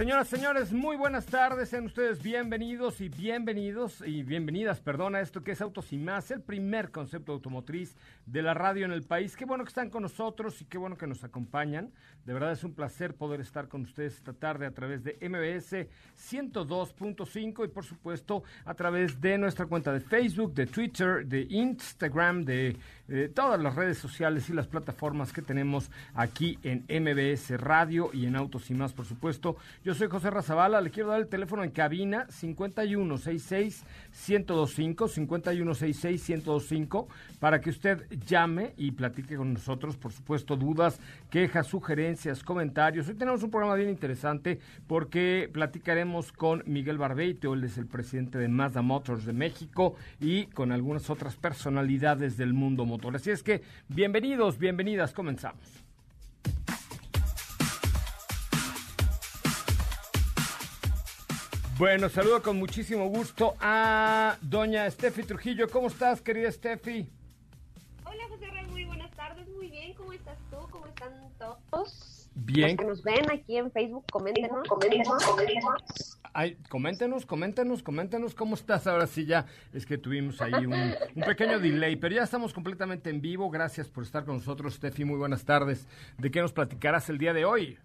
Señoras, señores, muy buenas tardes. Sean ustedes bienvenidos y bienvenidos y bienvenidas, perdón, a esto que es Autos y Más, el primer concepto automotriz de la radio en el país. Qué bueno que están con nosotros y qué bueno que nos acompañan. De verdad es un placer poder estar con ustedes esta tarde a través de MBS 102.5 y por supuesto a través de nuestra cuenta de Facebook, de Twitter, de Instagram, de eh, todas las redes sociales y las plataformas que tenemos aquí en MBS Radio y en Autos y Más, por supuesto. Yo soy José Razabala, le quiero dar el teléfono en cabina 5166-1025, 5166-1025, para que usted llame y platique con nosotros, por supuesto, dudas, quejas, sugerencias, comentarios. Hoy tenemos un programa bien interesante porque platicaremos con Miguel Barbeito, él es el presidente de Mazda Motors de México y con algunas otras personalidades del mundo motor. Así es que, bienvenidos, bienvenidas, comenzamos. Bueno, saludo con muchísimo gusto a doña Steffi Trujillo. ¿Cómo estás, querida Steffi? Hola, José Rey, muy buenas tardes. Muy bien, ¿cómo estás tú? ¿Cómo están todos? Bien. Los que nos ven aquí en Facebook, coméntenos. Coméntenos, coméntenos. Ay, coméntenos, coméntenos, coméntenos cómo estás. Ahora sí ya es que tuvimos ahí un, un, pequeño delay, pero ya estamos completamente en vivo. Gracias por estar con nosotros, Steffi. Muy buenas tardes. ¿De qué nos platicarás el día de hoy?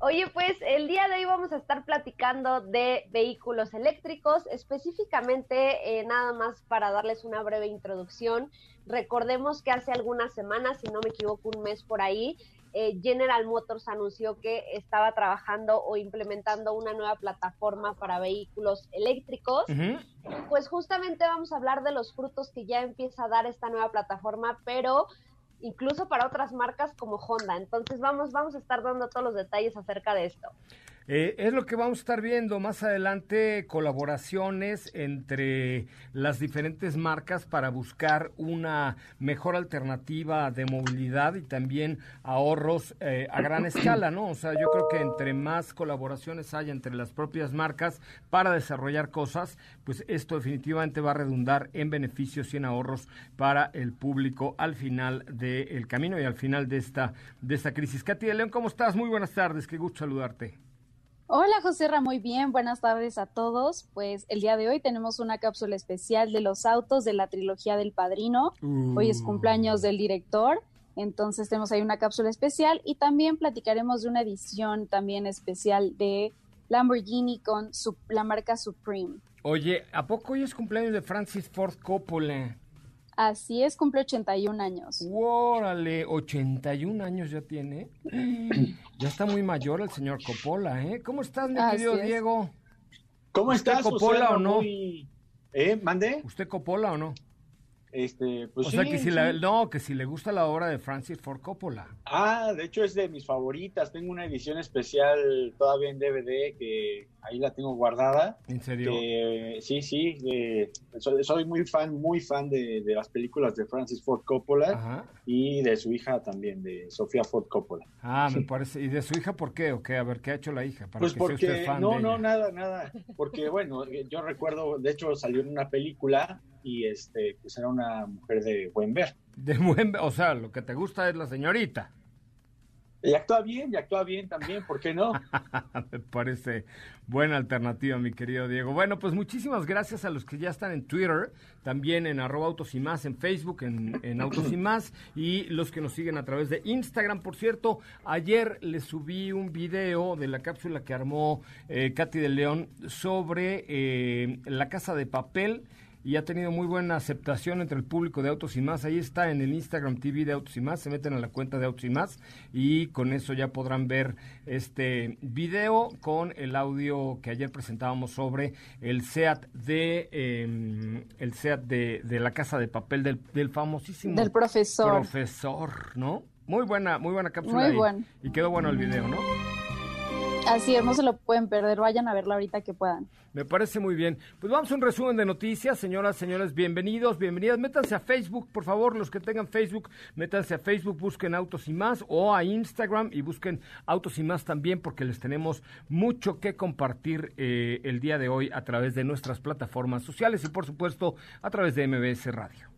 Oye, pues el día de hoy vamos a estar platicando de vehículos eléctricos, específicamente eh, nada más para darles una breve introducción. Recordemos que hace algunas semanas, si no me equivoco, un mes por ahí, eh, General Motors anunció que estaba trabajando o implementando una nueva plataforma para vehículos eléctricos. Uh -huh. Pues justamente vamos a hablar de los frutos que ya empieza a dar esta nueva plataforma, pero incluso para otras marcas como Honda. Entonces vamos, vamos a estar dando todos los detalles acerca de esto. Eh, es lo que vamos a estar viendo más adelante, colaboraciones entre las diferentes marcas para buscar una mejor alternativa de movilidad y también ahorros eh, a gran escala, ¿no? O sea, yo creo que entre más colaboraciones haya entre las propias marcas para desarrollar cosas, pues esto definitivamente va a redundar en beneficios y en ahorros para el público al final del camino y al final de esta, de esta crisis. Katy de León, ¿cómo estás? Muy buenas tardes, qué gusto saludarte. Hola José muy bien, buenas tardes a todos. Pues el día de hoy tenemos una cápsula especial de los autos de la trilogía del Padrino. Hoy es cumpleaños del director, entonces tenemos ahí una cápsula especial y también platicaremos de una edición también especial de Lamborghini con su, la marca Supreme. Oye, ¿a poco hoy es cumpleaños de Francis Ford Coppola? Así es, cumple 81 años. ¡Órale! 81 años ya tiene. ya está muy mayor el señor Coppola, ¿eh? ¿Cómo estás, mi Así querido es. Diego? ¿Cómo ¿Usted estás, Coppola o no? Muy- ¿Eh? ¿Mande? ¿Usted Coppola o no? Este, pues o sí, sea, que si sí. la, no, que si le gusta la obra de Francis Ford Coppola. Ah, de hecho es de mis favoritas. Tengo una edición especial todavía en DVD que ahí la tengo guardada. ¿En serio? Que, sí, sí, de- soy, soy muy fan, muy fan de, de las películas de Francis Ford Coppola Ajá. y de su hija también, de Sofía Ford Coppola. Ah, me parece. ¿Y de su hija por qué? ¿O qué? A ver, ¿qué ha hecho la hija? Para Pues que sea usted porque, fan no, de no, ella? nada, nada, porque bueno, eh, yo recuerdo, de hecho salió en una película y este, pues era una mujer de buen ver. De buen, o sea, lo que te gusta es la señorita. Y actúa bien, y actúa bien también, ¿por qué no? Me parece buena alternativa, mi querido Diego. Bueno, pues muchísimas gracias a los que ya están en Twitter, también en arroba autos y más, en Facebook, en, autos y más, y los que nos siguen a través de Instagram. Por cierto, ayer les subí un video de la cápsula que armó eh, Katy de León sobre eh, la casa de papel y ha tenido muy buena aceptación entre el público de Autos y Más. Ahí está en el Instagram TV de Autos y Más, se meten a la cuenta de Autos y Más y con eso ya podrán ver este video con el audio que ayer presentábamos sobre el SEAT de eh, el SEAT de, de la casa de papel del, del famosísimo Del profesor. profesor, ¿no? Muy buena, muy buena cápsula. Muy y- bueno. Y quedó bueno el video, ¿no? Así es, no se lo pueden perder, vayan a verla ahorita que puedan. Me parece muy bien. Pues vamos a un resumen de noticias, señoras, señores, bienvenidos, bienvenidas. Métanse a Facebook, por favor, los que tengan Facebook, métanse a Facebook, busquen Autos y Más o a Instagram y busquen Autos y Más también porque les tenemos mucho que compartir eh, el día de hoy a través de nuestras plataformas sociales y por supuesto a través de MBS Radio.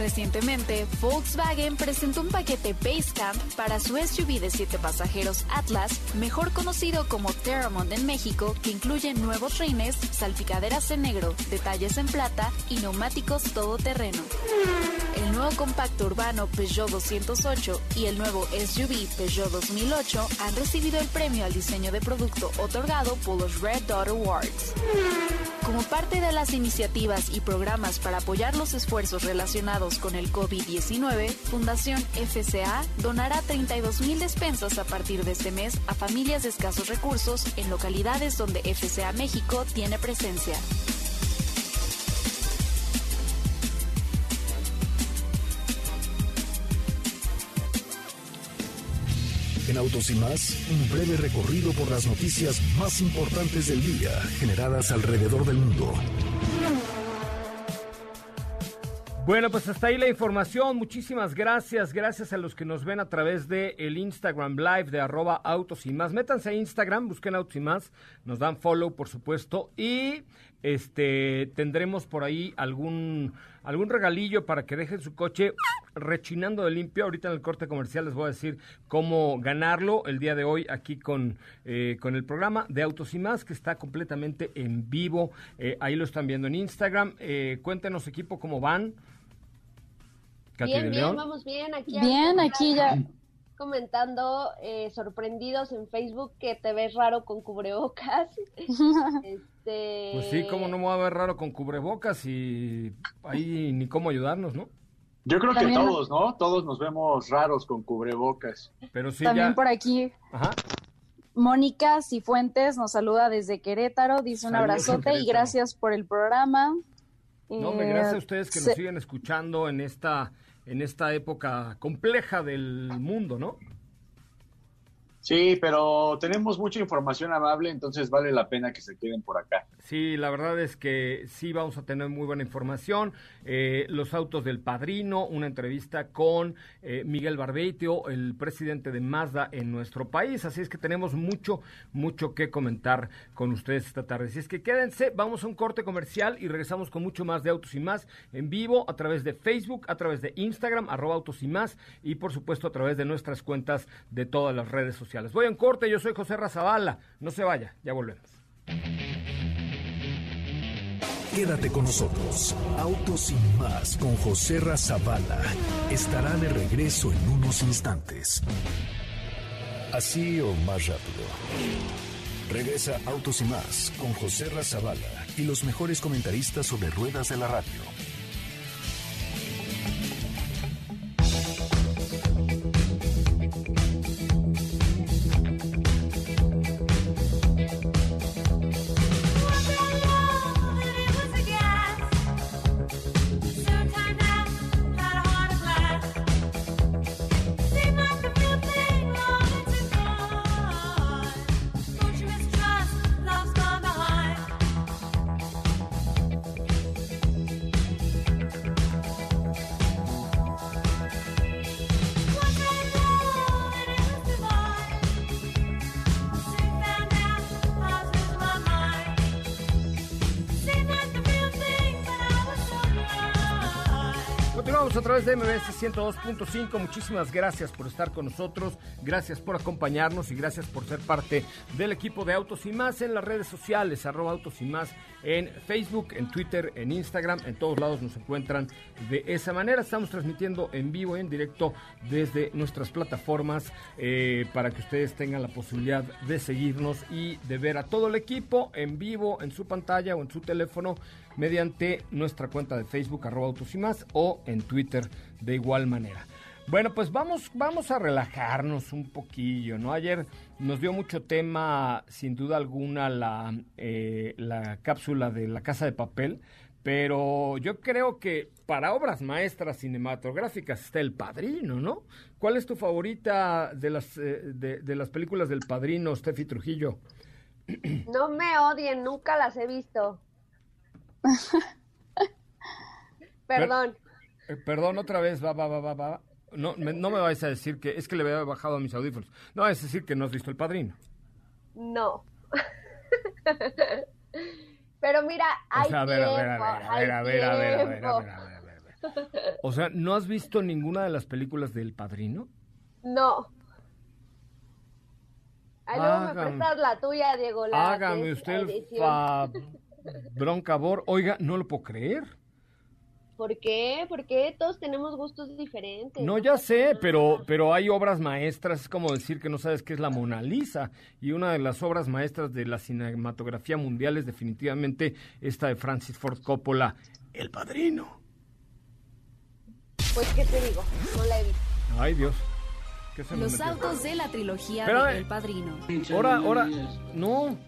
Recientemente, Volkswagen presentó un paquete Basecamp para su SUV de 7 pasajeros Atlas, mejor conocido como Terramont en México, que incluye nuevos rines, salpicaderas en negro, detalles en plata y neumáticos todoterreno. El nuevo compacto urbano Peugeot 208 y el nuevo SUV Peugeot 2008 han recibido el premio al diseño de producto otorgado por los Red Dot Awards. Como parte de las iniciativas y programas para apoyar los esfuerzos relacionados con el COVID-19, Fundación FCA donará 32 mil despensas a partir de este mes a familias de escasos recursos en localidades donde FCA México tiene presencia. En Autos y más, un breve recorrido por las noticias más importantes del día generadas alrededor del mundo. Bueno, pues hasta ahí la información. Muchísimas gracias. Gracias a los que nos ven a través de el Instagram Live de arroba autos y más. Métanse a Instagram, busquen autos y más. Nos dan follow, por supuesto. Y este tendremos por ahí algún, algún regalillo para que dejen su coche rechinando de limpio. Ahorita en el corte comercial les voy a decir cómo ganarlo el día de hoy aquí con, eh, con el programa de Autos y más, que está completamente en vivo. Eh, ahí lo están viendo en Instagram. Eh, cuéntenos, equipo, cómo van. Katy Bien, de bien, León. vamos bien. Aquí Bien, aquí ya. Comentando, eh, sorprendidos en Facebook, que te ves raro con cubrebocas. este... Pues sí, cómo no me va a ver raro con cubrebocas y ahí ni cómo ayudarnos, ¿no? Yo creo que todos, ¿no? Todos nos vemos raros con cubrebocas. Pero sí También ya. por aquí, Ajá. Mónica Cifuentes nos saluda desde Querétaro, dice un Saludos abrazote y gracias por el programa. No, Eh, gracias a ustedes que nos se- siguen escuchando en esta, en esta época compleja del mundo, ¿no? Sí, pero tenemos mucha información amable, entonces vale la pena que se queden por acá. Sí, la verdad es que sí vamos a tener muy buena información. Eh, los autos del padrino, una entrevista con eh, Miguel Barbeitio, el presidente de Mazda en nuestro país. Así es que tenemos mucho, mucho que comentar con ustedes esta tarde. Así es que quédense, vamos a un corte comercial y regresamos con mucho más de Autos y Más en vivo a través de Facebook, a través de Instagram, arroba Autos y Más y por supuesto a través de nuestras cuentas de todas las redes sociales. Voy a un corte, yo soy José Razabala. No se vaya, ya volvemos. Quédate con nosotros. Autos y más con José Razabala estará de regreso en unos instantes. Así o más rápido. Regresa Autos y más con José Razabala y los mejores comentaristas sobre ruedas de la radio. MBS 102.5. Muchísimas gracias por estar con nosotros, gracias por acompañarnos y gracias por ser parte del equipo de Autos y Más en las redes sociales, arroba Autos y Más en Facebook, en Twitter, en Instagram, en todos lados nos encuentran de esa manera. Estamos transmitiendo en vivo, en directo desde nuestras plataformas eh, para que ustedes tengan la posibilidad de seguirnos y de ver a todo el equipo en vivo en su pantalla o en su teléfono mediante nuestra cuenta de Facebook, arroba autos y más, o en Twitter de igual manera. Bueno, pues vamos, vamos a relajarnos un poquillo, ¿no? Ayer nos dio mucho tema, sin duda alguna, la, eh, la cápsula de la casa de papel, pero yo creo que para obras maestras cinematográficas está El Padrino, ¿no? ¿Cuál es tu favorita de las, eh, de, de las películas del Padrino, Steffi Trujillo? No me odien, nunca las he visto. Perdón. Eh, perdón, otra vez, va, va, va, va, va. No me, no me vais a decir que es que le había bajado a mis audífonos. No es decir que no has visto El Padrino. No. Pero mira, hay O sea, a ver, tiempo, a ver, a ver, a ver, a ver, a ver, a ver, a ver, a ver. O sea, ¿no has visto ninguna de las películas del Padrino? No. Ay, luego me prestas la tuya, Diego. la Hágame usted el fa... broncabor. Oiga, no lo puedo creer. ¿Por qué? Porque todos tenemos gustos diferentes. No, ya sé, pero, pero hay obras maestras, es como decir que no sabes qué es la Mona Lisa. Y una de las obras maestras de la cinematografía mundial es definitivamente esta de Francis Ford Coppola, El Padrino. Pues, ¿qué te digo? No la he visto. Ay, Dios. ¿Qué se me Los autos de la trilogía Espérame. de El Padrino. Ahora, ahora, no.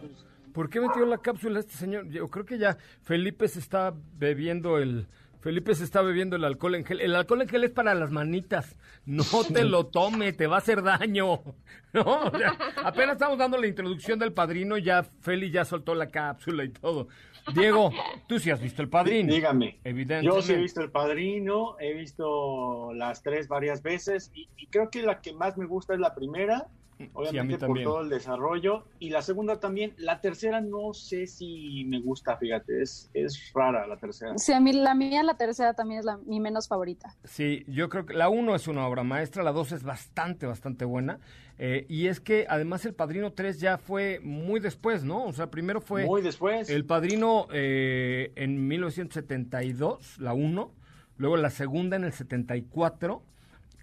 ¿Por qué metió la cápsula este señor? Yo creo que ya Felipe se está bebiendo el... Felipe se está bebiendo el alcohol en gel. El alcohol en gel es para las manitas. No te lo tome, te va a hacer daño. No, o sea, apenas estamos dando la introducción del padrino, ya Feli ya soltó la cápsula y todo. Diego, tú sí has visto el padrino. Dígame. Evidentemente. Yo sí he visto El Padrino, he visto las tres varias veces y, y creo que la que más me gusta es la primera, obviamente por también. todo el desarrollo, y la segunda también. La tercera no sé si me gusta, fíjate, es, es rara la tercera. Sí, a mí la mía, la tercera también es la, mi menos favorita. Sí, yo creo que la 1 es una obra maestra, la 2 es bastante, bastante buena. eh, y es que además el Padrino 3 ya fue muy después, ¿no? O sea, primero fue Muy después. el Padrino eh, en 1972, la 1, luego la segunda en el 74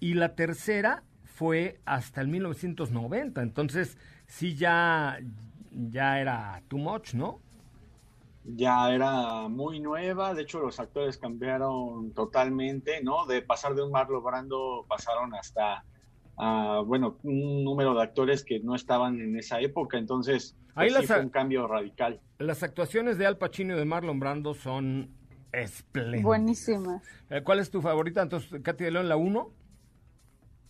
y la tercera fue hasta el 1990. Entonces, sí ya, ya era too much, ¿no? ya era muy nueva, de hecho los actores cambiaron totalmente, ¿no? De pasar de un Marlon Brando pasaron hasta, bueno, un número de actores que no estaban en esa época, entonces Ahí pues, las sí fue un cambio radical. Las actuaciones de Al Pacino y de Marlon Brando son espléndidas. Buenísima. Eh, ¿Cuál es tu favorita? Entonces, Katy de León, la 1.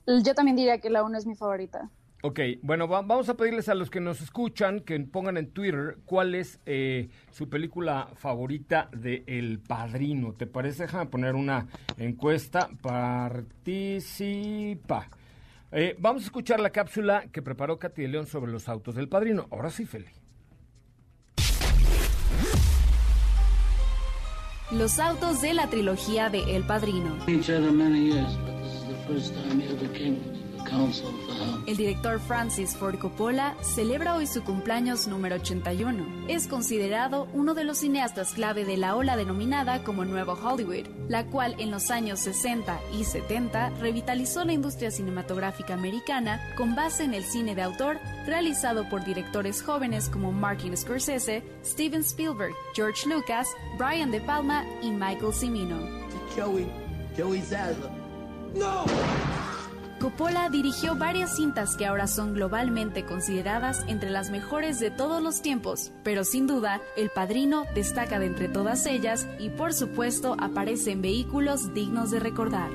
Yo también diría que la 1 es mi favorita. Ok, bueno, va- vamos a pedirles a los que nos escuchan que pongan en Twitter cuál es eh, su película favorita de El Padrino. ¿Te parece? Déjame poner una encuesta. Participa. Eh, vamos a escuchar la cápsula que preparó Katy de León sobre los autos del Padrino. Ahora sí, Feli. Los autos de la trilogía de El Padrino. El director Francis Ford Coppola celebra hoy su cumpleaños número 81. Es considerado uno de los cineastas clave de la ola denominada como Nuevo Hollywood, la cual en los años 60 y 70 revitalizó la industria cinematográfica americana con base en el cine de autor realizado por directores jóvenes como Martin Scorsese, Steven Spielberg, George Lucas, Brian De Palma y Michael Cimino. Joey, Joey Zaza. Coppola dirigió varias cintas que ahora son globalmente consideradas entre las mejores de todos los tiempos, pero sin duda, El Padrino destaca de entre todas ellas y por supuesto aparece en vehículos dignos de recordar.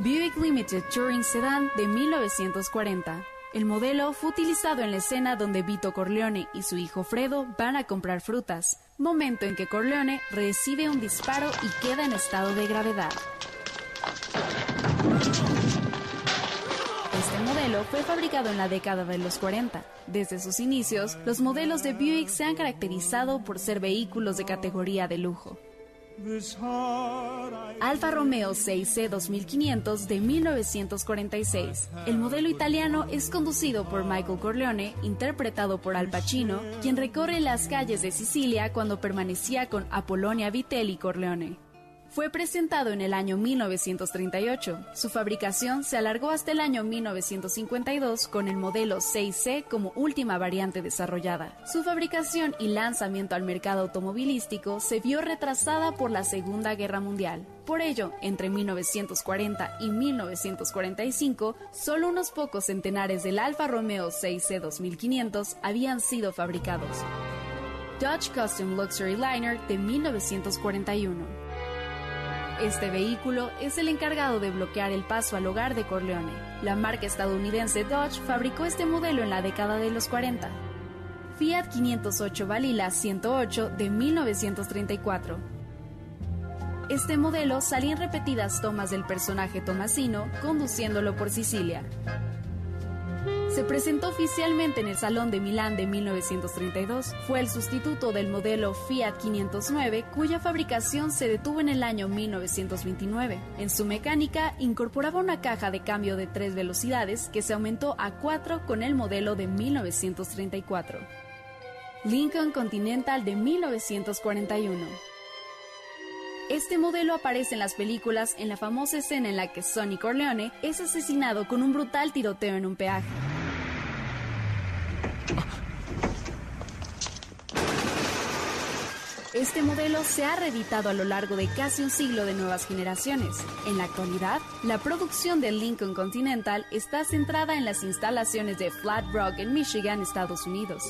Buick Limited Touring Sedan de 1940. El modelo fue utilizado en la escena donde Vito Corleone y su hijo Fredo van a comprar frutas, momento en que Corleone recibe un disparo y queda en estado de gravedad. Este modelo fue fabricado en la década de los 40. Desde sus inicios, los modelos de Buick se han caracterizado por ser vehículos de categoría de lujo. Alfa Romeo 6C 2500 de 1946. El modelo italiano es conducido por Michael Corleone, interpretado por Al Pacino, quien recorre las calles de Sicilia cuando permanecía con Apolonia Vitelli Corleone. Fue presentado en el año 1938. Su fabricación se alargó hasta el año 1952 con el modelo 6C como última variante desarrollada. Su fabricación y lanzamiento al mercado automovilístico se vio retrasada por la Segunda Guerra Mundial. Por ello, entre 1940 y 1945, solo unos pocos centenares del Alfa Romeo 6C 2500 habían sido fabricados. Dodge Custom Luxury Liner de 1941. Este vehículo es el encargado de bloquear el paso al hogar de Corleone. La marca estadounidense Dodge fabricó este modelo en la década de los 40. Fiat 508 Balila 108 de 1934. Este modelo salía en repetidas tomas del personaje Tomasino conduciéndolo por Sicilia se presentó oficialmente en el Salón de Milán de 1932. Fue el sustituto del modelo Fiat 509, cuya fabricación se detuvo en el año 1929. En su mecánica incorporaba una caja de cambio de tres velocidades que se aumentó a cuatro con el modelo de 1934. Lincoln Continental de 1941. Este modelo aparece en las películas en la famosa escena en la que Sonny Corleone es asesinado con un brutal tiroteo en un peaje. Este modelo se ha reeditado a lo largo de casi un siglo de nuevas generaciones. En la actualidad, la producción del Lincoln Continental está centrada en las instalaciones de Flat Rock en Michigan, Estados Unidos.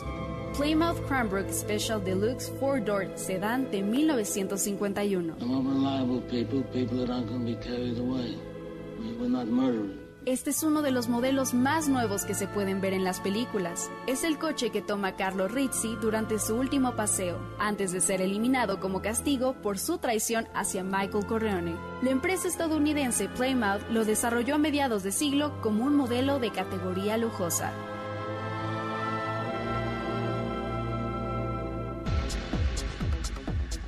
Plymouth Cranbrook Special Deluxe Four Door Sedan de 1951. Este es uno de los modelos más nuevos que se pueden ver en las películas. Es el coche que toma Carlo Rizzi durante su último paseo, antes de ser eliminado como castigo por su traición hacia Michael Corleone. La empresa estadounidense Plymouth lo desarrolló a mediados de siglo como un modelo de categoría lujosa.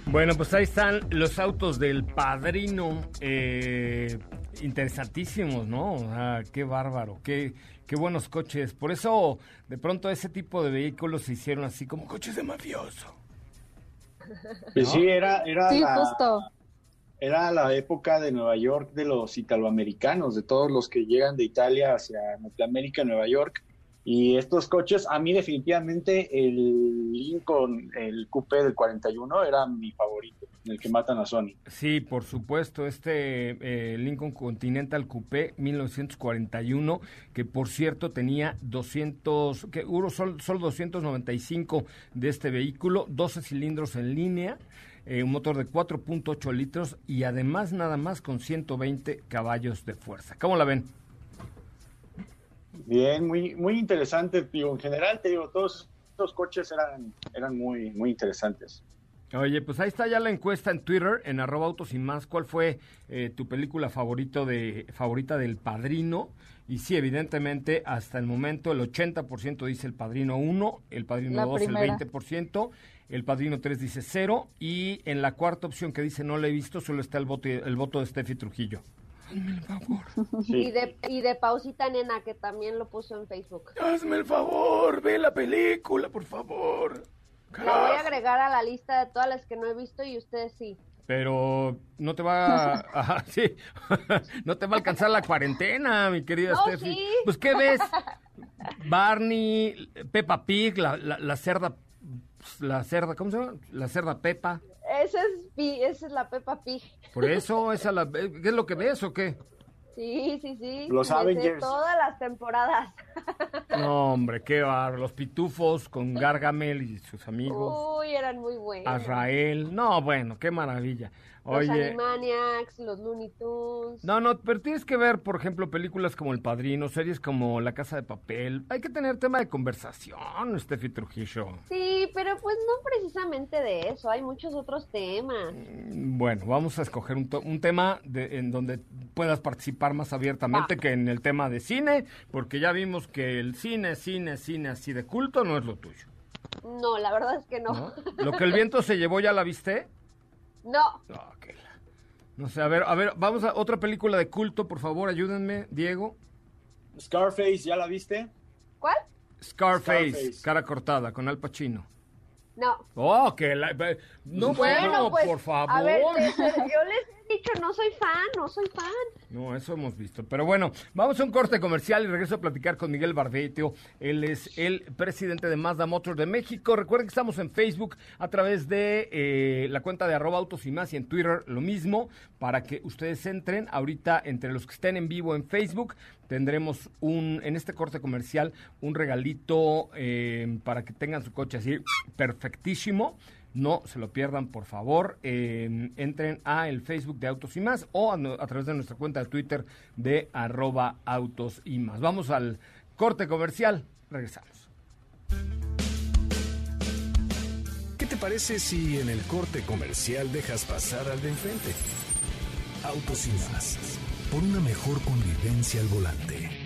Bueno, pues ahí están los autos del padrino. Eh, interesantísimos, ¿no? Ah, qué bárbaro, qué, qué buenos coches. Por eso, de pronto, ese tipo de vehículos se hicieron así como coches de mafioso. Pues sí, era, era, Sí, la, justo. era la época de Nueva York de los italoamericanos, de todos los que llegan de Italia hacia Norteamérica, Nueva York. Y estos coches, a mí definitivamente el Lincoln, el Coupé del 41 era mi favorito, el que matan a Sony. Sí, por supuesto, este eh, Lincoln Continental Coupé 1941, que por cierto tenía 200, que hubo solo, solo 295 de este vehículo, 12 cilindros en línea, eh, un motor de 4.8 litros y además nada más con 120 caballos de fuerza. ¿Cómo la ven? Bien, muy, muy interesante, digo, en general te digo, todos estos coches eran, eran muy, muy interesantes. Oye, pues ahí está ya la encuesta en Twitter, en arroba autos y más. ¿Cuál fue eh, tu película favorito de, favorita del Padrino? Y sí, evidentemente, hasta el momento el 80% dice el Padrino 1, el Padrino La 2 primera. el 20%, el Padrino 3 dice 0 y en la cuarta opción que dice no la he visto solo está el voto, el voto de Steffi Trujillo. Hazme el favor. Y de, y de Pausita Nena, que también lo puso en Facebook. Hazme el favor, ve la película, por favor. La voy a agregar a la lista de todas las que no he visto y ustedes sí. Pero no te va a, ajá, sí, no te va a alcanzar la cuarentena, mi querida No, Steffi. sí. Pues, ¿qué ves? Barney, Peppa Pig, la, la, la cerda, la cerda, ¿cómo se llama? La cerda Pepa. Esa es, Pi- esa es la Peppa Pig. Por eso, esa la, ¿qué es lo que ves o qué? Sí, sí, sí. Los Avengers. todas las temporadas. No, hombre, qué barro. Los pitufos con Gargamel y sus amigos. Uy, eran muy buenos. Azrael. No, bueno, qué maravilla. Los Oye, Animaniacs, los Looney Tunes. No, no, pero tienes que ver, por ejemplo, películas como El Padrino, series como La Casa de Papel. Hay que tener tema de conversación, Steffi Trujillo. Sí, pero pues no precisamente de eso, hay muchos otros temas. Mm, Bueno, vamos a escoger un, to- un tema de- en donde puedas participar más abiertamente que en el tema de cine, porque ya vimos que el cine, cine, cine así de culto no es lo tuyo. No, la verdad es que no. ¿no? Lo que el viento se llevó, ¿ya la viste? No. No sé, a ver, a ver, vamos a otra película de culto, por favor, ayúdenme, Diego. Scarface, ¿ya la viste? ¿Cuál? Scarface, Scarface. cara cortada, con Al Pacino. No. Oh, que la... No, Bueno, pues, por favor. A ver, te- te- yo les he dicho, no soy fan, no soy fan. No, eso hemos visto. Pero bueno, vamos a un corte comercial y regreso a platicar con Miguel Barbeito. Él es el presidente de Mazda Motors de México. Recuerden que estamos en Facebook a través de eh, la cuenta de arroba autos y más y en Twitter lo mismo para que ustedes entren. Ahorita, entre los que estén en vivo en Facebook, tendremos un, en este corte comercial, un regalito eh, para que tengan su coche así perfectísimo. No se lo pierdan, por favor. Eh, entren a el Facebook de Autos y Más o a través de nuestra cuenta de Twitter de arroba Autos y Más. Vamos al corte comercial. Regresamos. ¿Qué te parece si en el corte comercial dejas pasar al de enfrente? Autos y más. Por una mejor convivencia al volante.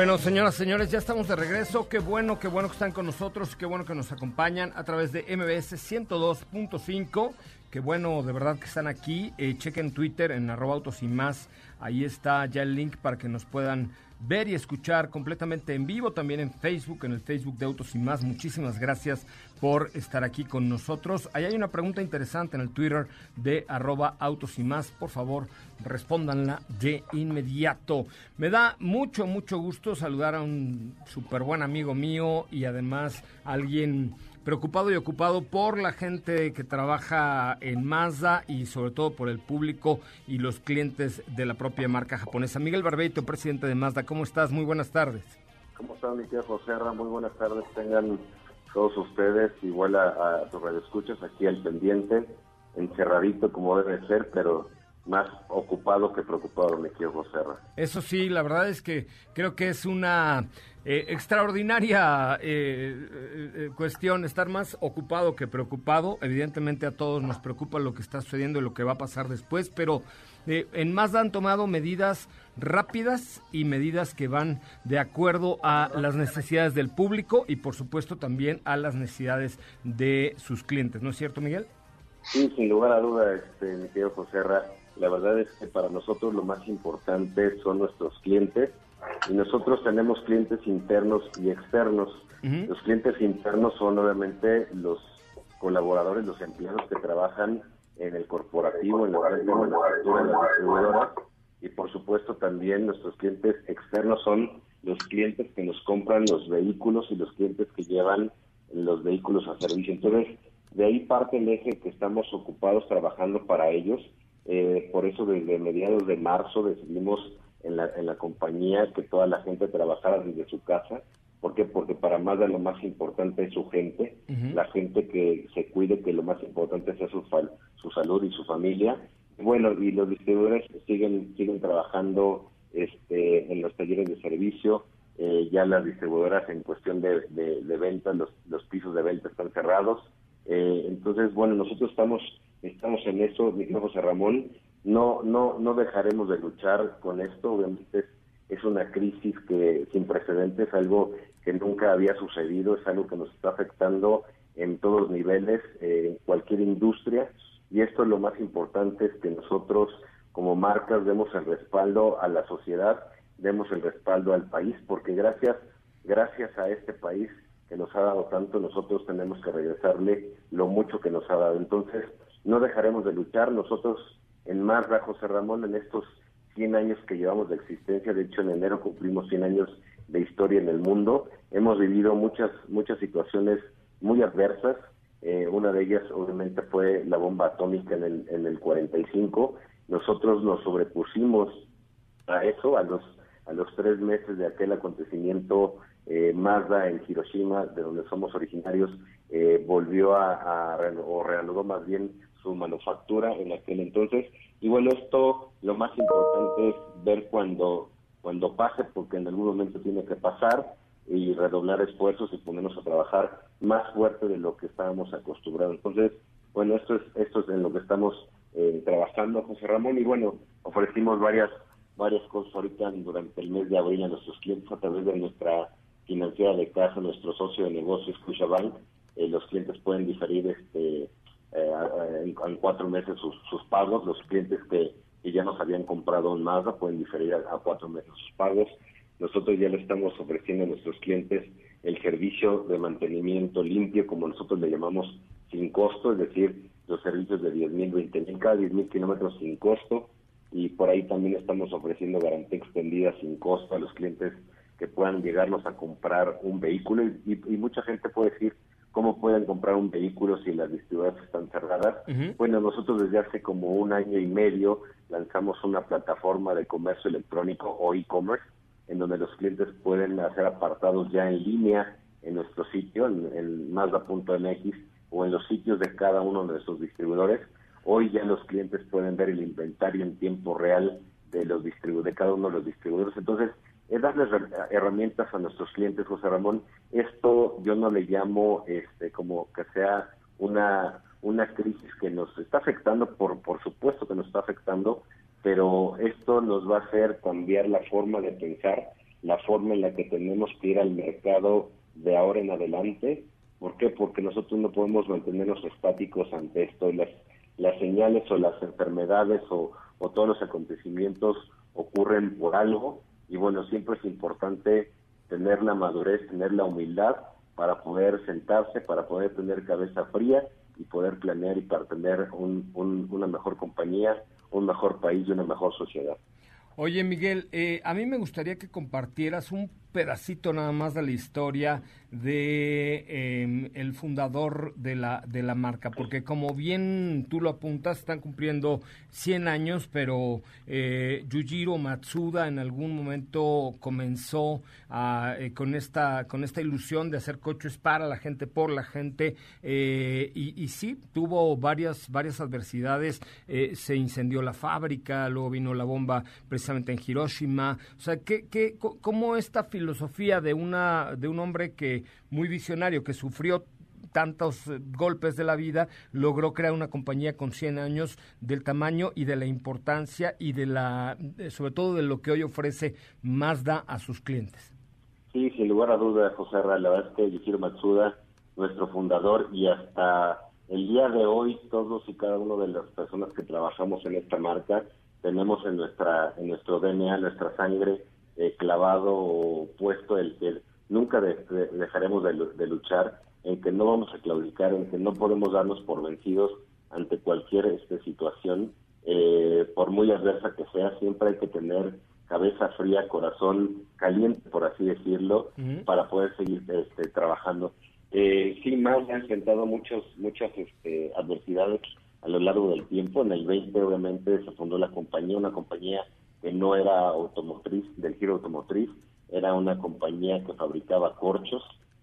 Bueno, señoras, señores, ya estamos de regreso. Qué bueno, qué bueno que están con nosotros, qué bueno que nos acompañan a través de MBS 102.5. Qué bueno, de verdad que están aquí. Eh, chequen Twitter en arroba autos y más. Ahí está ya el link para que nos puedan ver y escuchar completamente en vivo. También en Facebook, en el Facebook de Autos y más. Muchísimas gracias por estar aquí con nosotros. Ahí hay una pregunta interesante en el Twitter de arroba autos y más. Por favor, respóndanla de inmediato. Me da mucho, mucho gusto saludar a un súper buen amigo mío y además alguien preocupado y ocupado por la gente que trabaja en Mazda y sobre todo por el público y los clientes de la propia marca japonesa. Miguel Barbeito, presidente de Mazda, ¿cómo estás? Muy buenas tardes. ¿Cómo están, mi tío José? Muy buenas tardes. Tengan todos ustedes, igual a, a tus radioescuchas, aquí al pendiente, encerradito como debe ser, pero más ocupado que preocupado, mi tío José. Eso sí, la verdad es que creo que es una eh, extraordinaria eh, eh, cuestión estar más ocupado que preocupado. Evidentemente a todos nos preocupa lo que está sucediendo y lo que va a pasar después, pero eh, en Mazda han tomado medidas rápidas y medidas que van de acuerdo a las necesidades del público y por supuesto también a las necesidades de sus clientes. ¿No es cierto, Miguel? Sí, sin lugar a duda, este, mi querido José Ra, la verdad es que para nosotros lo más importante son nuestros clientes y nosotros tenemos clientes internos y externos. Los clientes internos son obviamente los colaboradores, los empleados que trabajan en el corporativo, en la red de manufactura, en las distribuidoras y por supuesto también nuestros clientes externos son los clientes que nos compran los vehículos y los clientes que llevan los vehículos a servicio. Entonces, de ahí parte el eje que estamos ocupados trabajando para ellos. Eh, por eso desde mediados de marzo decidimos en la, en la compañía que toda la gente trabajara desde su casa ¿Por qué? Porque para Mazda lo más importante es su gente, la gente que se cuide, que lo más importante es su, su salud y su familia. Bueno, y los distribuidores siguen siguen trabajando este, en los talleres de servicio, eh, ya las distribuidoras en cuestión de, de, ventas, los, los, pisos de venta están cerrados. Eh, entonces, bueno, nosotros estamos estamos en eso, mi José Ramón, no no no dejaremos de luchar con esto, obviamente es, una crisis que sin precedentes, algo que nunca había sucedido, es algo que nos está afectando en todos niveles, eh, en cualquier industria, y esto es lo más importante, es que nosotros como marcas demos el respaldo a la sociedad, demos el respaldo al país, porque gracias, gracias a este país que nos ha dado tanto, nosotros tenemos que regresarle lo mucho que nos ha dado. Entonces, no dejaremos de luchar. Nosotros en Marra, José Ramón, en estos 100 años que llevamos de existencia, de hecho en enero cumplimos 100 años de historia en el mundo, hemos vivido muchas, muchas situaciones muy adversas. Eh, una de ellas obviamente fue la bomba atómica en el, en el 45, nosotros nos sobrepusimos a eso, a los, a los tres meses de aquel acontecimiento, eh, Mazda en Hiroshima, de donde somos originarios, eh, volvió a, o reanudó más bien su manufactura en aquel entonces. Y bueno, esto lo más importante es ver cuando, cuando pase, porque en algún momento tiene que pasar, y redoblar esfuerzos y ponernos a trabajar más fuerte de lo que estábamos acostumbrados. Entonces, bueno, esto es, esto es en lo que estamos eh, trabajando, José Ramón, y bueno, ofrecimos varias varias cosas ahorita durante el mes de abril a nuestros clientes a través de nuestra financiera de casa, nuestro socio de negocios, Bank. Eh, los clientes pueden diferir este eh, en, cuatro meses sus, sus, pagos. Los clientes que, ya nos habían comprado un Mazda pueden diferir a, cuatro meses sus pagos. Nosotros ya le estamos ofreciendo a nuestros clientes el servicio de mantenimiento limpio, como nosotros le llamamos, sin costo, es decir, los servicios de 10.000, 20.000, cada 10.000 kilómetros sin costo. Y por ahí también estamos ofreciendo garantía extendida sin costo a los clientes que puedan llegarnos a comprar un vehículo. Y, mucha gente puede decir, ¿cómo pueden comprar un vehículo si las distribuidoras están cerradas? Bueno, nosotros desde hace como un año y medio lanzamos una plataforma de comercio electrónico o e-commerce, en donde los clientes pueden hacer apartados ya en línea en nuestro sitio, en, en Mazda.mx, o en los sitios de cada uno de nuestros distribuidores. Hoy ya los clientes pueden ver el inventario en tiempo real de los de cada uno de los distribuidores. Entonces, es darles herramientas a nuestros clientes, José Ramón. Esto yo no le llamo este como que sea una una crisis que nos está afectando, por, por supuesto que nos está afectando, pero esto nos va a hacer cambiar la forma de pensar, la forma en la que tenemos que ir al mercado de ahora en adelante ¿Por qué? Porque nosotros no podemos mantenernos estáticos ante esto. Las, las señales o las enfermedades o, todos los acontecimientos ocurren por algo y bueno, siempre es importante tener la madurez, tener la humildad para poder sentarse, para poder tener cabeza fría y poder planear y para tener un, una mejor compañía, un mejor país y una mejor sociedad. Oye Miguel, eh, a mí me gustaría que compartieras un pedacito nada más de la historia de em, el fundador de la, de la marca, porque como bien tú lo apuntas, están cumpliendo 100 años, pero eh, Yujiro Matsuda en algún momento comenzó eh, con, esta, con esta ilusión de hacer coches para la gente, por la gente, eh, y, sí, tuvo varias, varias adversidades, eh, se incendió la fábrica, luego vino la bomba precisamente en Hiroshima, o sea, ¿qué, qué, ¿cómo esta de, una, de un hombre que muy visionario, que sufrió tantos eh, golpes de la vida, logró crear una compañía con 100 años del tamaño y de la importancia y de la, sobre todo de lo que hoy ofrece Mazda a sus clientes. Sí, sin lugar a duda, José la verdad es que Yukiro Matsuda, nuestro fundador, y hasta el día de hoy, todos y cada uno de las personas que trabajamos en esta marca, tenemos en nuestra en nuestro DNA, nuestra sangre, eh, clavado o puesto el que nunca dejaremos de, luchar, en que no vamos a claudicar, en que no podemos darnos por vencidos ante cualquier este, situación, eh, por muy adversa que sea, siempre hay que tener cabeza fría, corazón caliente, por así decirlo, para poder seguir este, trabajando. Eh, sí, más ha enfrentado muchos, muchas este, adversidades a lo largo del tiempo. En el 20, obviamente, se fundó la compañía, una compañía que no era automotriz, del giro automotriz. era una compañía que fabricaba corchos.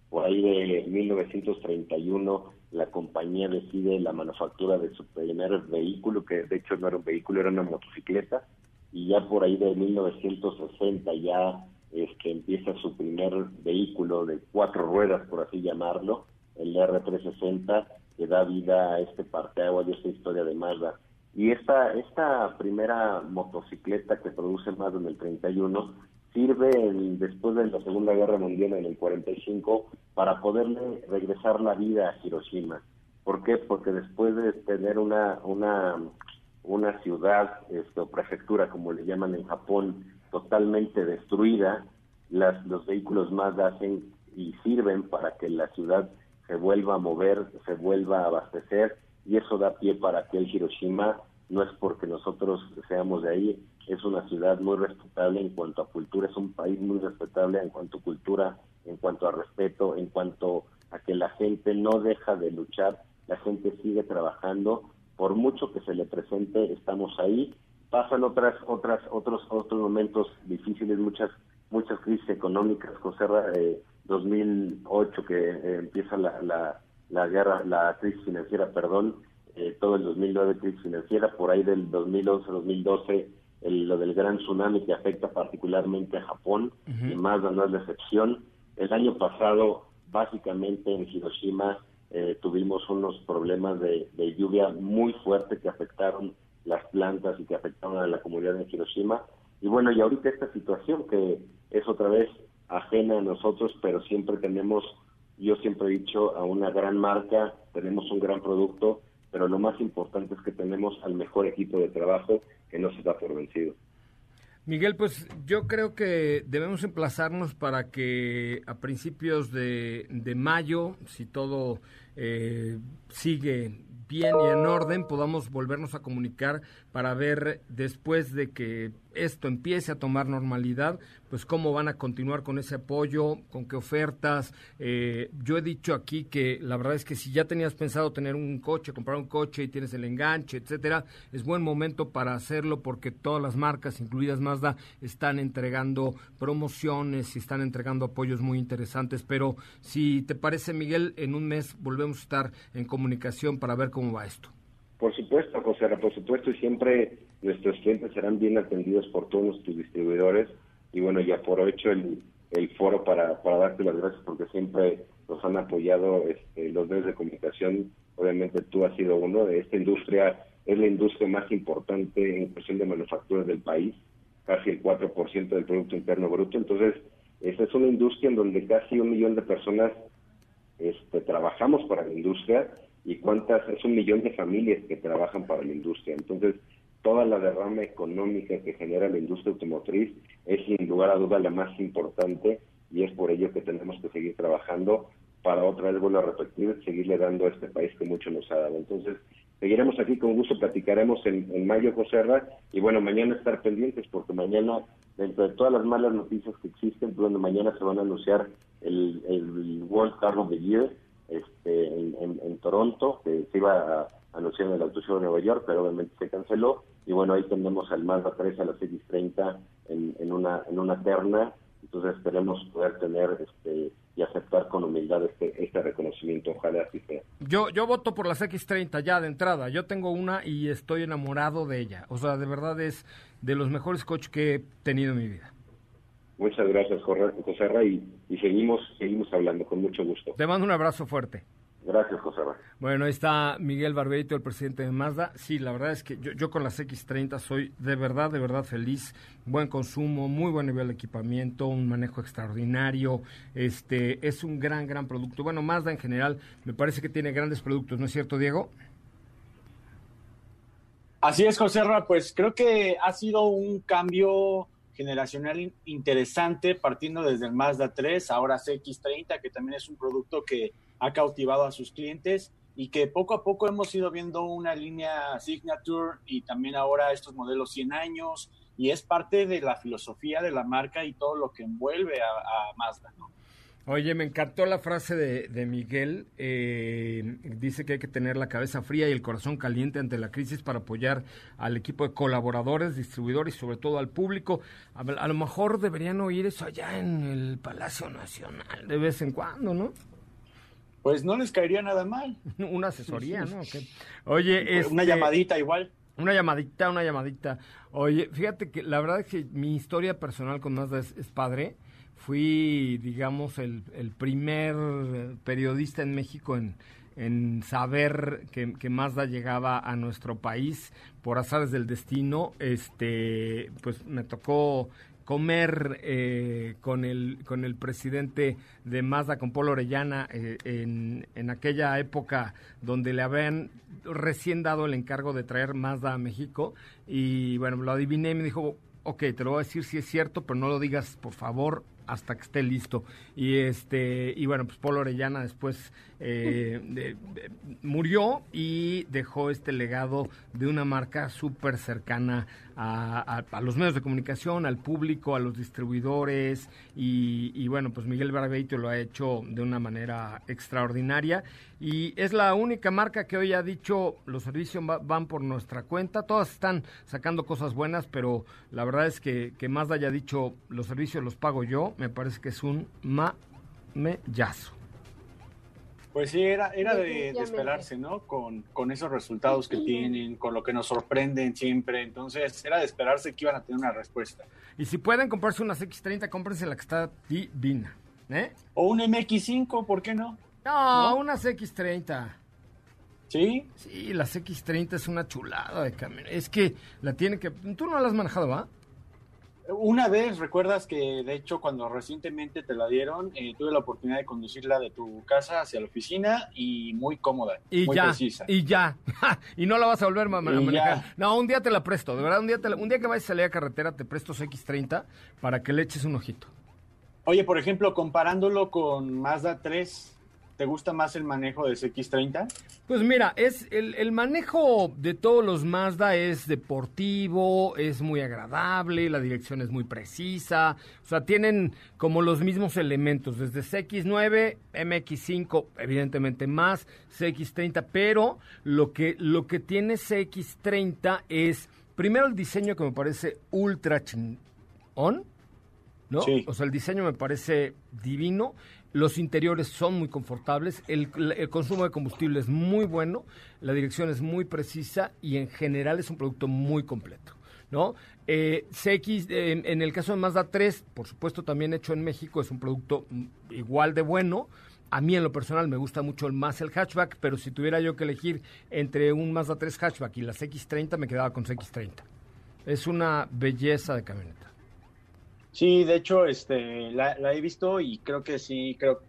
Por ahí de 1931 la compañía decide la manufactura de su primer vehículo, que de hecho no era un vehículo, era una motocicleta, y ya por ahí de 1960 ya que empieza su primer vehículo de cuatro ruedas, por así llamarlo, el R360, que da vida a este parteagua de esta historia de Mazda. Y esta, esta primera motocicleta que produce Mazda en el 31 sirve después de la Segunda Guerra Mundial en el 45 para poderle regresar la vida a Hiroshima. ¿Por qué? Porque después de tener una, una, una ciudad este, o prefectura, como le llaman en Japón, totalmente destruida, las, los vehículos más hacen y sirven para que la ciudad se vuelva a mover, se vuelva a abastecer y eso da pie para que el Hiroshima no es porque nosotros seamos de ahí, es una ciudad muy respetable en cuanto a cultura, es un país muy respetable en cuanto a cultura, en cuanto a respeto, en cuanto a que la gente no deja de luchar, la gente sigue trabajando, por mucho que se le presente, estamos ahí. Pasan otras otras otros otros momentos difíciles muchas muchas crisis económicas José eh, 2008 que eh, empieza la, la, la, guerra la crisis financiera perdón eh, todo el 2009 crisis financiera por ahí del 2011 2012 el, lo del gran tsunami que afecta particularmente a Japón y más no es la excepción el año pasado básicamente en Hiroshima eh, tuvimos unos problemas de, de lluvia muy fuertes que afectaron las plantas y que afectaron a la comunidad de Hiroshima. Y bueno, y ahorita esta situación que es otra vez ajena a nosotros, pero siempre tenemos, yo siempre he dicho, a una gran marca, tenemos un gran producto, pero lo más importante es que tenemos al mejor equipo de trabajo que no se da por vencido. Miguel, pues yo creo que debemos emplazarnos para que a principios de, de mayo, si todo eh, sigue bien y en orden, podamos volvernos a comunicar para ver después de que esto empiece a tomar normalidad, pues cómo van a continuar con ese apoyo, con qué ofertas. Eh, yo he dicho aquí que la verdad es que si ya tenías pensado tener un coche, comprar un coche y tienes el enganche, etcétera, es buen momento para hacerlo porque todas las marcas, incluidas Mazda, están entregando promociones y están entregando apoyos muy interesantes. Pero si te parece, Miguel, en un mes volvemos a estar en comunicación para ver cómo va esto. Por supuesto, José, por supuesto, y siempre nuestros clientes serán bien atendidos por todos nuestros distribuidores. Y bueno, ya por hecho el, el foro para, para darte las gracias porque siempre nos han apoyado este, los medios de comunicación. Obviamente tú has sido uno de esta industria, es la industria más importante en cuestión de manufactura del país, casi el 4% del Producto Interno Bruto. Entonces, esta es una industria en donde casi un millón de personas este, trabajamos para la industria y cuántas, es un millón de familias que trabajan para la industria. Entonces, toda la derrama económica que genera la industria automotriz es sin lugar a duda la más importante y es por ello que tenemos que seguir trabajando para otra vez, vuelvo a repetir, seguirle dando a este país que mucho nos ha dado. Entonces, seguiremos aquí con gusto, platicaremos en, en mayo, José y bueno, mañana estar pendientes porque mañana, dentro de todas las malas noticias que existen, pues, donde mañana se van a anunciar el, el World Car of the Year, este, en, Toronto, que se iba a anunciar en el Auto de Nueva York, pero obviamente se canceló. Y bueno, ahí tenemos al Mazda 3 a las 6.30 en, en, una, en una terna. Entonces esperemos poder tener este y aceptar con humildad este, este reconocimiento. Ojalá así sea. Yo, yo voto por las X30 ya de entrada. Yo tengo una y estoy enamorado de ella. O sea, de verdad es de los mejores coches que he tenido en mi vida. Muchas gracias, José Ray, y seguimos, seguimos hablando con mucho gusto. Te mando un abrazo fuerte. Gracias, José Ray. Bueno, ahí está Miguel Barbeito, el presidente de Mazda. Sí, la verdad es que yo, yo, con las X30 soy de verdad, de verdad feliz. Buen consumo, muy buen nivel de equipamiento, un manejo extraordinario. Este es un gran, gran producto. Bueno, Mazda en general me parece que tiene grandes productos, ¿no es cierto, Diego? Así es, José Ra, pues creo que ha sido un cambio generacional interesante, partiendo desde el Mazda 3, ahora CX30, que también es un producto que ha cautivado a sus clientes y que poco a poco hemos ido viendo una línea Signature y también ahora estos modelos 100 años, y es parte de la filosofía de la marca y todo lo que envuelve a, a Mazda, ¿no? Oye, me encantó la frase de, Miguel. Eh, dice que hay que tener la cabeza fría y el corazón caliente ante la crisis para apoyar al equipo de colaboradores, distribuidores y sobre todo al público. A, lo mejor deberían oír eso allá en el Palacio Nacional de vez en cuando, ¿no? Pues no les caería nada mal. Una asesoría, ¿no? Oye, una este, llamadita igual. Una llamadita, una llamadita. Oye, fíjate que la verdad es que mi historia personal con Mazda es padre fui, digamos, el, el primer periodista en México en, en saber que, que, Mazda llegaba a nuestro país por azares del destino. Este, pues me tocó comer eh, con el con el presidente de Mazda con Polo Orellana eh, en, en aquella época donde le habían recién dado el encargo de traer Mazda a México y bueno lo adiviné y me dijo ok te lo voy a decir si es cierto pero no lo digas por favor hasta que esté listo. Y este y bueno, pues Polo Orellana después eh, murió y dejó este legado de una marca súper cercana a, los medios de comunicación, al público, a los distribuidores. Y, bueno, pues Miguel Barbeito lo ha hecho de una manera extraordinaria. Y es la única marca que hoy ha dicho los servicios van por nuestra cuenta, todas están sacando cosas buenas, pero la verdad es que, que Mazda haya dicho los servicios los pago yo, me parece que es un mamellazo. Pues sí, era, era de, esperarse, ¿no? Con, con esos resultados que tienen, con lo que nos sorprenden siempre. Entonces, era de esperarse que iban a tener una respuesta. Y si pueden comprarse unas X30, cómprense la que está divina. ¿eh? O un MX5, ¿por qué no? No, unas X30. ¿Sí? Sí, las X30 es una chulada de camión. Es que la tiene que... Tú no la has manejado, ¿va? Una vez, recuerdas que de hecho cuando recientemente te la dieron, eh, tuve la oportunidad de conducirla de tu casa hacia la oficina y muy cómoda, y muy ya, precisa. Y ya, y no la vas a volver a manejar. No, un día te la presto, de verdad, un día, un día que vayas a salir a carretera te presto X30 para que le eches un ojito. Oye, por ejemplo, comparándolo con Mazda 3, ¿Te gusta más el manejo de CX30? Pues mira, es el, el, manejo de todos los Mazda es deportivo, es muy agradable, la dirección es muy precisa, o sea, tienen como los mismos elementos, desde CX9, MX5, evidentemente más, CX30, pero lo que, lo que tiene CX30 es, primero el diseño que me parece ultra chingón, ¿no? O sea, el diseño me parece divino los interiores son muy confortables, el, consumo de combustible es muy bueno, la dirección es muy precisa y en general es un producto muy completo. ¿no? Eh, en, el caso de Mazda 3, por supuesto también hecho en México, es un producto igual de bueno. A mí en lo personal me gusta mucho más el hatchback, pero si tuviera yo que elegir entre un Mazda 3 hatchback y las X30, me quedaba con CX30. Es una belleza de camioneta. Sí, de hecho, este, la, he visto y creo que sí, creo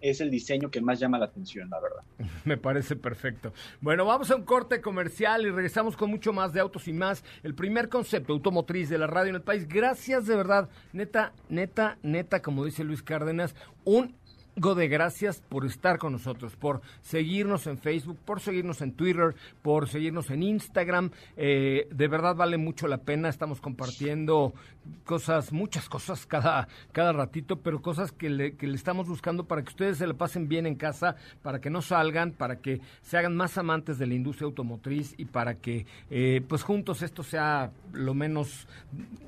es el diseño que más llama la atención, la verdad. Me parece perfecto. Bueno, vamos a un corte comercial y regresamos con mucho más de autos y más. El primer concepto automotriz de la radio en el país. Gracias de verdad, neta, neta, neta, como dice Luis Cárdenas, un de gracias por estar con nosotros, por seguirnos en Facebook, por seguirnos en Twitter, por seguirnos en Instagram. Eh, de verdad vale mucho la pena. Estamos compartiendo cosas, muchas cosas cada, cada ratito, pero cosas que le, que le estamos buscando para que ustedes se le pasen bien en casa, para que no salgan, para que se hagan más amantes de la industria automotriz y para que eh, pues juntos esto sea lo menos,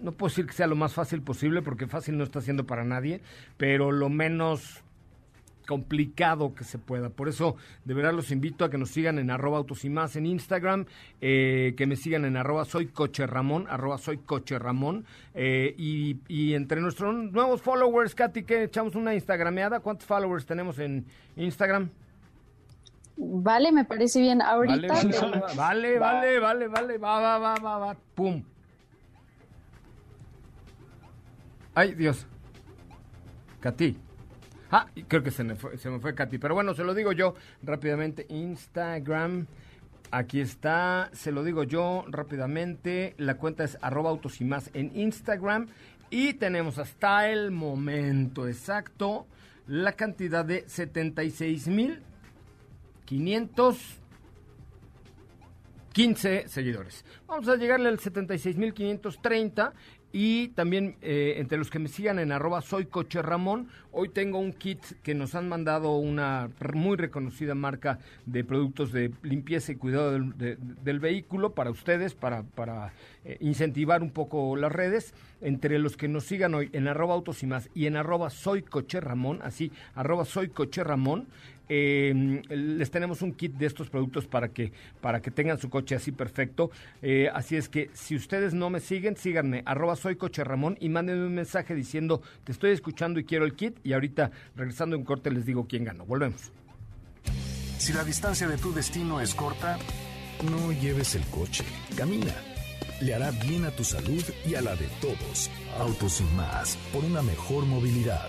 no puedo decir que sea lo más fácil posible, porque fácil no está siendo para nadie, pero lo menos complicado que se pueda. Por eso, de verdad, los invito a que nos sigan en arroba autos y más en Instagram, eh, que me sigan en arroba soy coche Ramón, arroba soy coche Ramón, eh, y, entre nuestros nuevos followers, Katy, que echamos una instagrameada, ¿cuántos followers tenemos en Instagram? Vale, me parece bien. Ahorita. Vale, vale, vale, vale, va, va, va, va, va, pum. Ay, Dios. Katy. Ah, creo que se me, fue, se me fue Katy. Pero bueno, se lo digo yo rápidamente. Instagram. Aquí está, se lo digo yo rápidamente. La cuenta es arroba autos y más en Instagram. Y tenemos hasta el momento exacto la cantidad de 76 mil 515 seguidores. Vamos a llegarle al 76.530 Y también eh, entre los que me sigan en arroba soy coche Ramón, hoy tengo un kit que nos han mandado una muy reconocida marca de productos de limpieza y cuidado del, del vehículo para ustedes, para, para eh, incentivar un poco las redes. Entre los que nos sigan hoy en arroba autos y más y en arroba soy coche Ramón, así, arroba soy coche Ramón, eh, les tenemos un kit de estos productos para que, para que tengan su coche así perfecto. Eh, así es que si ustedes no me siguen, síganme, arroba soy coche Ramón y mándenme un mensaje diciendo te estoy escuchando y quiero el kit. Y ahorita, regresando en corte, les digo quién ganó. Volvemos. Si la distancia de tu destino es corta, no lleves el coche, camina. Le hará bien a tu salud y a la de todos. Autos y más, por una mejor movilidad.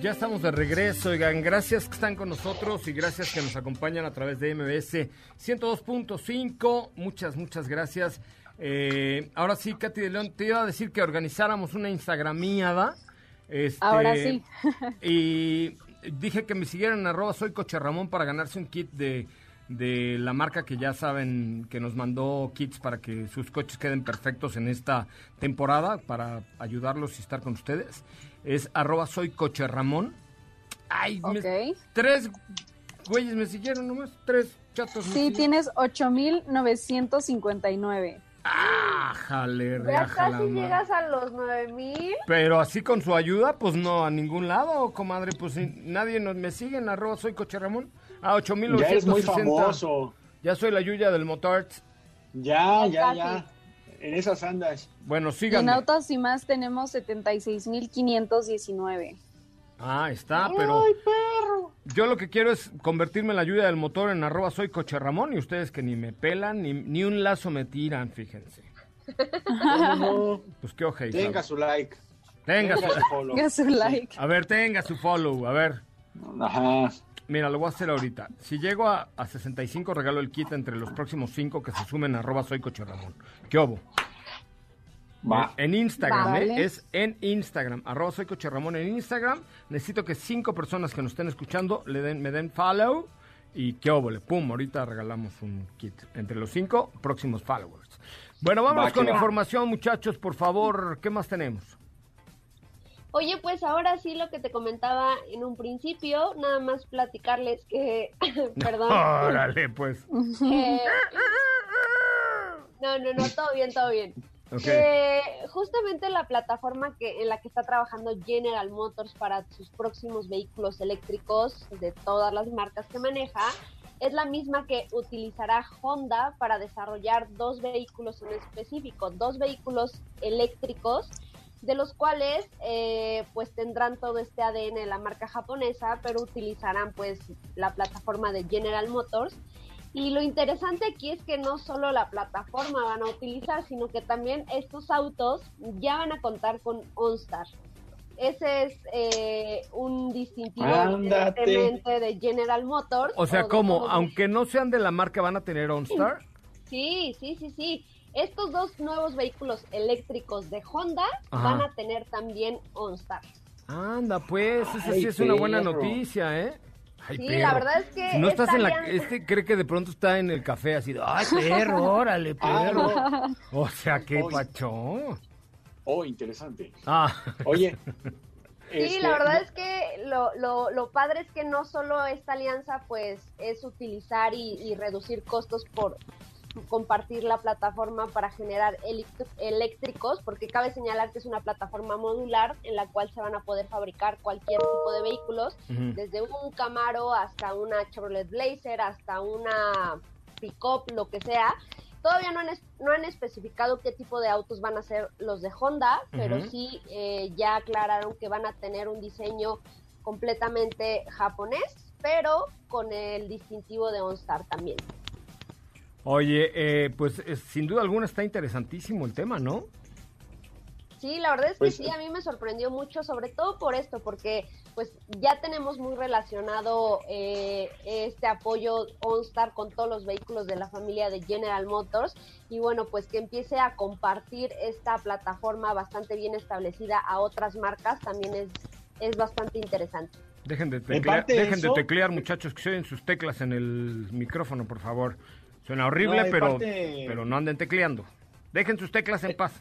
ya estamos de regreso, oigan, gracias que están con nosotros y gracias que nos acompañan a través de MBS 102.5, muchas, muchas gracias. Eh, ahora sí, Katy de León, te iba a decir que organizáramos una Instagramiada. Este, ahora sí. y dije que me siguieran en arroba soy Coche Ramón para ganarse un kit de, de la marca que ya saben que nos mandó kits para que sus coches queden perfectos en esta temporada, para ayudarlos y estar con ustedes es arroba soy coche Ramón. Ay, tres güeyes me siguieron nomás, tres chatos. Sí, tienes 8,959. Ah, jale, Ya casi llegas a los 9,000. Pero así con su ayuda, pues no, a ningún lado, comadre, pues nadie nos, me sigue en arroba soy coche Ramón. A 8,960. Ya es muy famoso. Ya soy la Yuya del Motort. Ya, ya, ya en esas andas. Bueno, síganme. En autos y más tenemos 76.519. Ah, está, pero... ¡Ay, perro! Yo lo que quiero es convertirme en la ayuda del motor en arroba soy coche Ramón y ustedes que ni me pelan ni, ni un lazo me tiran, fíjense. Pues qué ojete. Tenga su like. Tenga, su, follow. Tenga su like. A ver, tenga su follow, a ver. Ajá. Mira, lo voy a hacer ahorita. Si llego a, 65, regalo el kit entre los próximos 5 que se sumen a arroba soy coche Ramón. ¿Qué obo? Va. En Instagram, ¿eh? Es en Instagram. Arroba soy coche Ramón en Instagram. Necesito que cinco personas que nos estén escuchando le den, me den follow. Y qué óvole, pum, ahorita regalamos un kit. Entre los cinco próximos followers. Bueno, vamos con información, muchachos, por favor. ¿Qué más tenemos? Oye, pues ahora sí lo que te comentaba en un principio, nada más platicarles que, perdón. Órale, pues. no, no, no, todo bien, todo bien. justamente la plataforma que en la que está trabajando General Motors para sus próximos vehículos eléctricos de todas las marcas que maneja es la misma que utilizará Honda para desarrollar dos vehículos en específico, dos vehículos eléctricos de los cuales eh, pues tendrán todo este ADN de la marca japonesa, pero utilizarán pues la plataforma de General Motors. Y lo interesante aquí es que no solo la plataforma van a utilizar, sino que también estos autos ya van a contar con OnStar. Ese es eh, un distintivo de General Motors. O sea, ¿cómo? Aunque no sean de la marca, ¿van a tener OnStar? Sí, sí, sí, sí. Estos dos nuevos vehículos eléctricos de Honda van a tener también OnStar. Anda, pues, esa sí es una buena noticia, ¿eh? sí, la verdad es que. no estás en la. Este cree que de pronto está en el café así. ¡Ay, perro! ¡Órale, ah, perro! O sea, qué pachón. Oh, interesante. Ah. Oye. Sí, la este, verdad es que lo, lo, lo, padre es que no solo esta alianza pues es utilizar y, y reducir costos por compartir la plataforma para generar eléctricos, porque cabe señalar que es una plataforma modular en la cual se van a poder fabricar cualquier tipo de vehículos, desde un Camaro hasta una Chevrolet Blazer, hasta una pickup, lo que sea. Todavía no han, no han especificado qué tipo de autos van a ser los de Honda, pero sí eh, ya aclararon que van a tener un diseño completamente japonés, pero con el distintivo de OnStar también. Oye, eh, pues sin duda alguna está interesantísimo el tema, ¿no? Sí, la verdad es que Pues, sí, a mí me sorprendió mucho, sobre todo por esto, porque pues ya tenemos muy relacionado eh, este apoyo OnStar con todos los vehículos de la familia de General Motors y bueno, pues que empiece a compartir esta plataforma bastante bien establecida a otras marcas también es, es bastante interesante. Dejen de teclear, dejen de eso- teclear, muchachos, que se oyen sus teclas en el micrófono, por favor. Suena horrible, No, pero, parte- pero no anden tecleando. Dejen sus teclas en paz.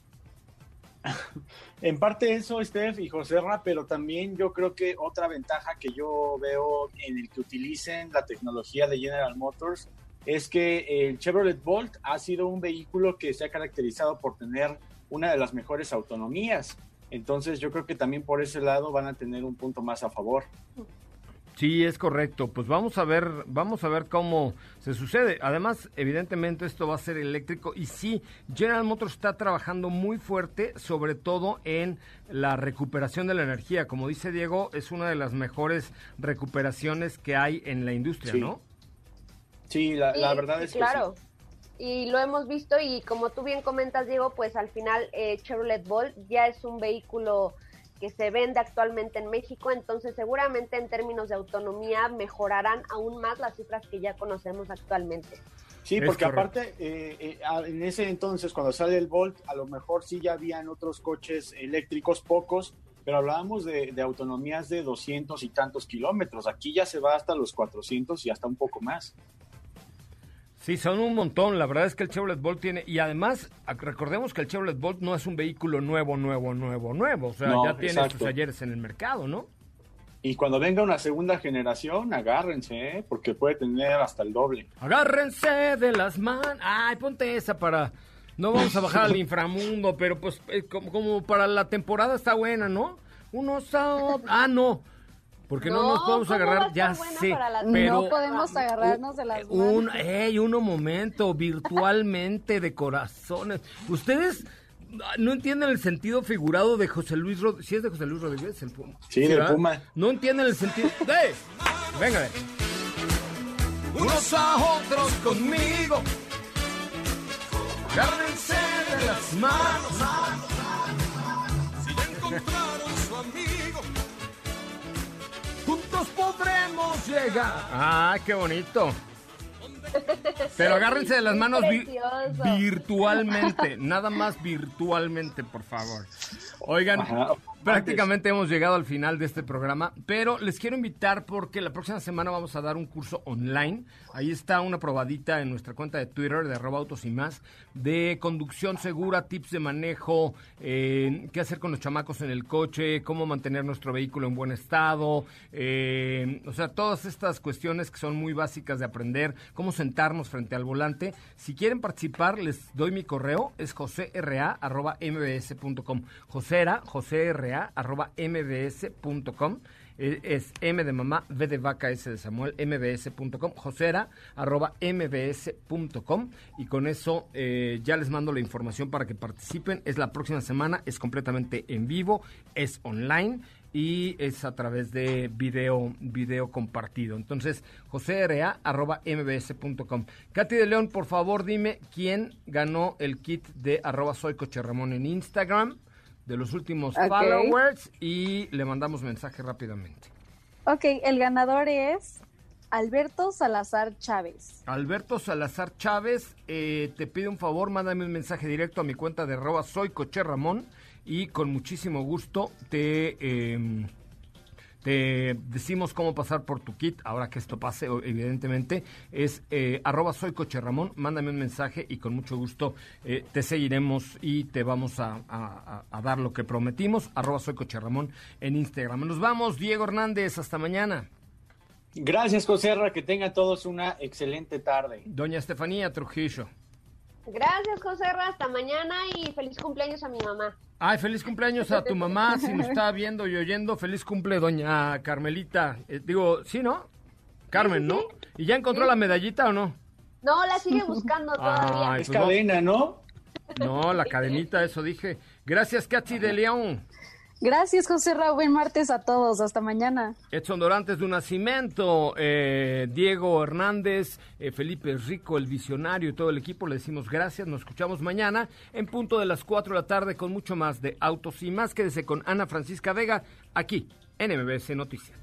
En parte eso, Steph y Joserra, pero también yo creo que otra ventaja que yo veo en el que utilicen la tecnología de General Motors es que el Chevrolet Bolt ha sido un vehículo que se ha caracterizado por tener una de las mejores autonomías. Entonces yo creo que también por ese lado van a tener un punto más a favor. Sí, es correcto. Pues vamos a ver, vamos a ver cómo se sucede. Además, evidentemente esto va a ser eléctrico y sí, General Motors está trabajando muy fuerte, sobre todo en la recuperación de la energía. Como dice Diego, es una de las mejores recuperaciones que hay en la industria, Sí. ¿no? Sí, la, Sí, la verdad es que claro. sí. Y lo hemos visto y como tú bien comentas, Diego, pues al final eh, Chevrolet Bolt ya es un vehículo que se vende actualmente en México, entonces seguramente en términos de autonomía mejorarán aún más las cifras que ya conocemos actualmente. Sí, porque aparte, eh, eh, en ese entonces, cuando sale el Volt, a lo mejor sí ya habían otros coches eléctricos, pocos, pero hablábamos de, de autonomías de 200 y tantos kilómetros. Aquí ya se va hasta los 400 y hasta un poco más. Sí, son un montón. La verdad es que el Chevrolet Bolt tiene... Y además, recordemos que el Chevrolet Bolt no es un vehículo nuevo, nuevo, nuevo, nuevo. O sea, No, ya tiene sus ayeres en el mercado, ¿no? Y cuando venga una segunda generación, agárrense, ¿eh? porque puede tener hasta el doble. Agárrense de las manos. Ay, ponte esa para... No vamos a bajar al inframundo, pero pues eh, como, como para la temporada está buena, ¿no? Unos a otros- Ah, no. Porque no, No, nos podemos ¿cómo va a agarrar, ya sé. la Pero no podemos agarrarnos de las un, manos. ey, uno momento, virtualmente de corazones. Ustedes no entienden el sentido figurado de José Luis Rodríguez. ¿Sí es de José Luis Rodríguez? El Puma. Sí, ¿verdad? Puma. No entienden el sentido. ¡Eh! Venga. Unos a otros conmigo. Agárrense de las manos. Si ya encontraron su amigo, podremos llegar. Ah, qué bonito. Pero agárrense de las manos vi- virtualmente, nada más virtualmente, por favor. Oigan, Ajá. Prácticamente hemos llegado al final de este programa, pero les quiero invitar porque la próxima semana vamos a dar un curso online. Ahí está una probadita en nuestra cuenta de Twitter de arroba autos y más de conducción segura, tips de manejo, qué hacer con los chamacos en el coche, cómo mantener nuestro vehículo en buen estado, eh, o sea, todas estas cuestiones que son muy básicas de aprender, cómo sentarnos frente al volante. Si quieren participar, les doy mi correo, es josera.mbs.com. Josera, josera, arroba mbs.com. Eh, Es M de mamá, V de vaca, S de Samuel, mbs.com, josera, arroba mbs.com. Y con eso eh, ya les mando la información para que participen. Es la próxima semana, es completamente en vivo, es online y es a través de video, video compartido. Entonces, mbs.com. Katy de León, por favor, dime quién ganó el kit de arroba soy Coche Ramón en Instagram de los últimos Ok. followers y le mandamos mensaje rápidamente. Ok, el ganador es Alberto Salazar Chávez. Alberto Salazar Chávez, eh, te pido un favor, mándame un mensaje directo a mi cuenta de arroba soy Coche Ramón y con muchísimo gusto te, eh, te decimos cómo pasar por tu kit, ahora que esto pase, evidentemente, es eh, arroba soy Coche Ramón, mándame un mensaje y con mucho gusto eh, te seguiremos y te vamos a, a- a- a dar lo que prometimos, arroba soy Coche Ramón en Instagram. Nos vamos, Diego Hernández, hasta mañana. Gracias, Joserra, que tengan todos una excelente tarde. Doña Estefanía Trujillo. Gracias, José Ra, hasta mañana y feliz cumpleaños a mi mamá. Ay, feliz cumpleaños a tu mamá, si nos está viendo y oyendo. Feliz cumple, doña Carmelita. Eh, digo, sí, ¿no? Carmen, ¿no? ¿Y ya encontró Sí. la medallita o no? No, la sigue buscando todavía. Ay, Es pues no. cadena, ¿no? No, la cadenita, eso dije. Gracias, Katy de León. Gracias, José Raúl. Buen martes a todos. Hasta mañana. Edson Dorantes de nacimiento, eh, Diego Hernández, eh, Felipe Rico, el visionario y todo el equipo. Le decimos gracias. Nos escuchamos mañana en punto de las 4 de la tarde con mucho más de Autos y más. Quédese con Ana Francisca Vega aquí en MBS Noticias.